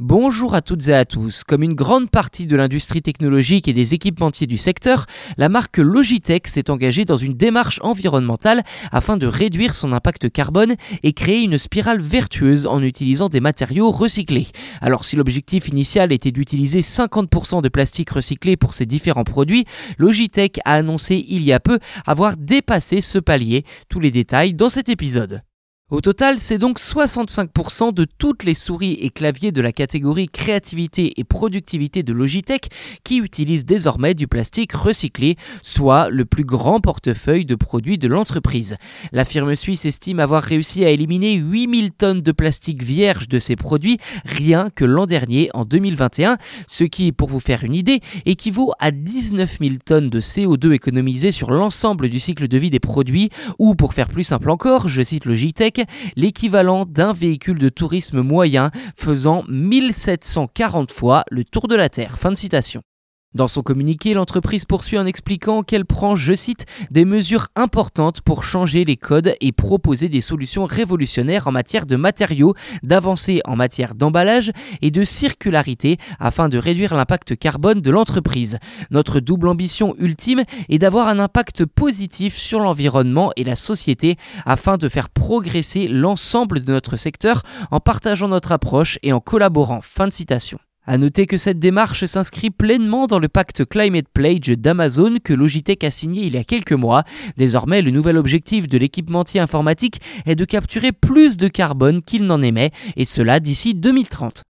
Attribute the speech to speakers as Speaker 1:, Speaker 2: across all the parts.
Speaker 1: Bonjour à toutes et à tous. Comme une grande partie de l'industrie technologique et des équipementiers du secteur, la marque Logitech s'est engagée dans une démarche environnementale afin de réduire son impact carbone et créer une spirale vertueuse en utilisant des matériaux recyclés. Alors si l'objectif initial était d'utiliser 50% de plastique recyclé pour ses différents produits, Logitech a annoncé il y a peu avoir dépassé ce palier. Tous les détails dans cet épisode. Au total, c'est donc 65% de toutes les souris et claviers de la catégorie créativité et productivité de Logitech qui utilisent désormais du plastique recyclé, soit le plus grand portefeuille de produits de l'entreprise. La firme suisse estime avoir réussi à éliminer 8000 tonnes de plastique vierge de ses produits rien que l'an dernier en 2021, ce qui, pour vous faire une idée, équivaut à 19 000 tonnes de CO2 économisées sur l'ensemble du cycle de vie des produits, ou pour faire plus simple encore, je cite Logitech, l'équivalent d'un véhicule de tourisme moyen faisant 1740 fois le tour de la Terre. Fin de citation. Dans son communiqué, l'entreprise poursuit en expliquant qu'elle prend, je cite, des mesures importantes pour changer les codes et proposer des solutions révolutionnaires en matière de matériaux, d'avancées en matière d'emballage et de circularité afin de réduire l'impact carbone de l'entreprise. Notre double ambition ultime est d'avoir un impact positif sur l'environnement et la société afin de faire progresser l'ensemble de notre secteur en partageant notre approche et en collaborant. Fin de citation. À noter que cette démarche s'inscrit pleinement dans le pacte Climate Pledge d'Amazon que Logitech a signé il y a quelques mois. Désormais, le nouvel objectif de l'équipementier informatique est de capturer plus de carbone qu'il n'en émet, et cela d'ici 2030.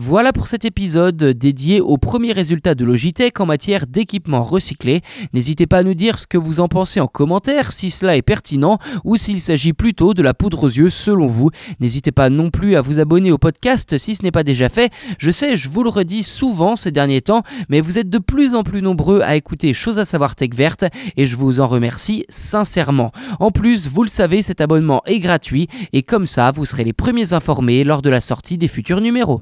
Speaker 1: Voilà pour cet épisode dédié aux premiers résultats de Logitech en matière d'équipements recyclés. N'hésitez pas à nous dire ce que vous en pensez en commentaire, si cela est pertinent ou s'il s'agit plutôt de la poudre aux yeux selon vous. N'hésitez pas non plus à vous abonner au podcast si ce n'est pas déjà fait. Je sais, je vous le redis souvent ces derniers temps, mais vous êtes de plus en plus nombreux à écouter Chose à savoir Tech Verte et je vous en remercie sincèrement. En plus, vous le savez, cet abonnement est gratuit et comme ça, vous serez les premiers informés lors de la sortie des futurs numéros.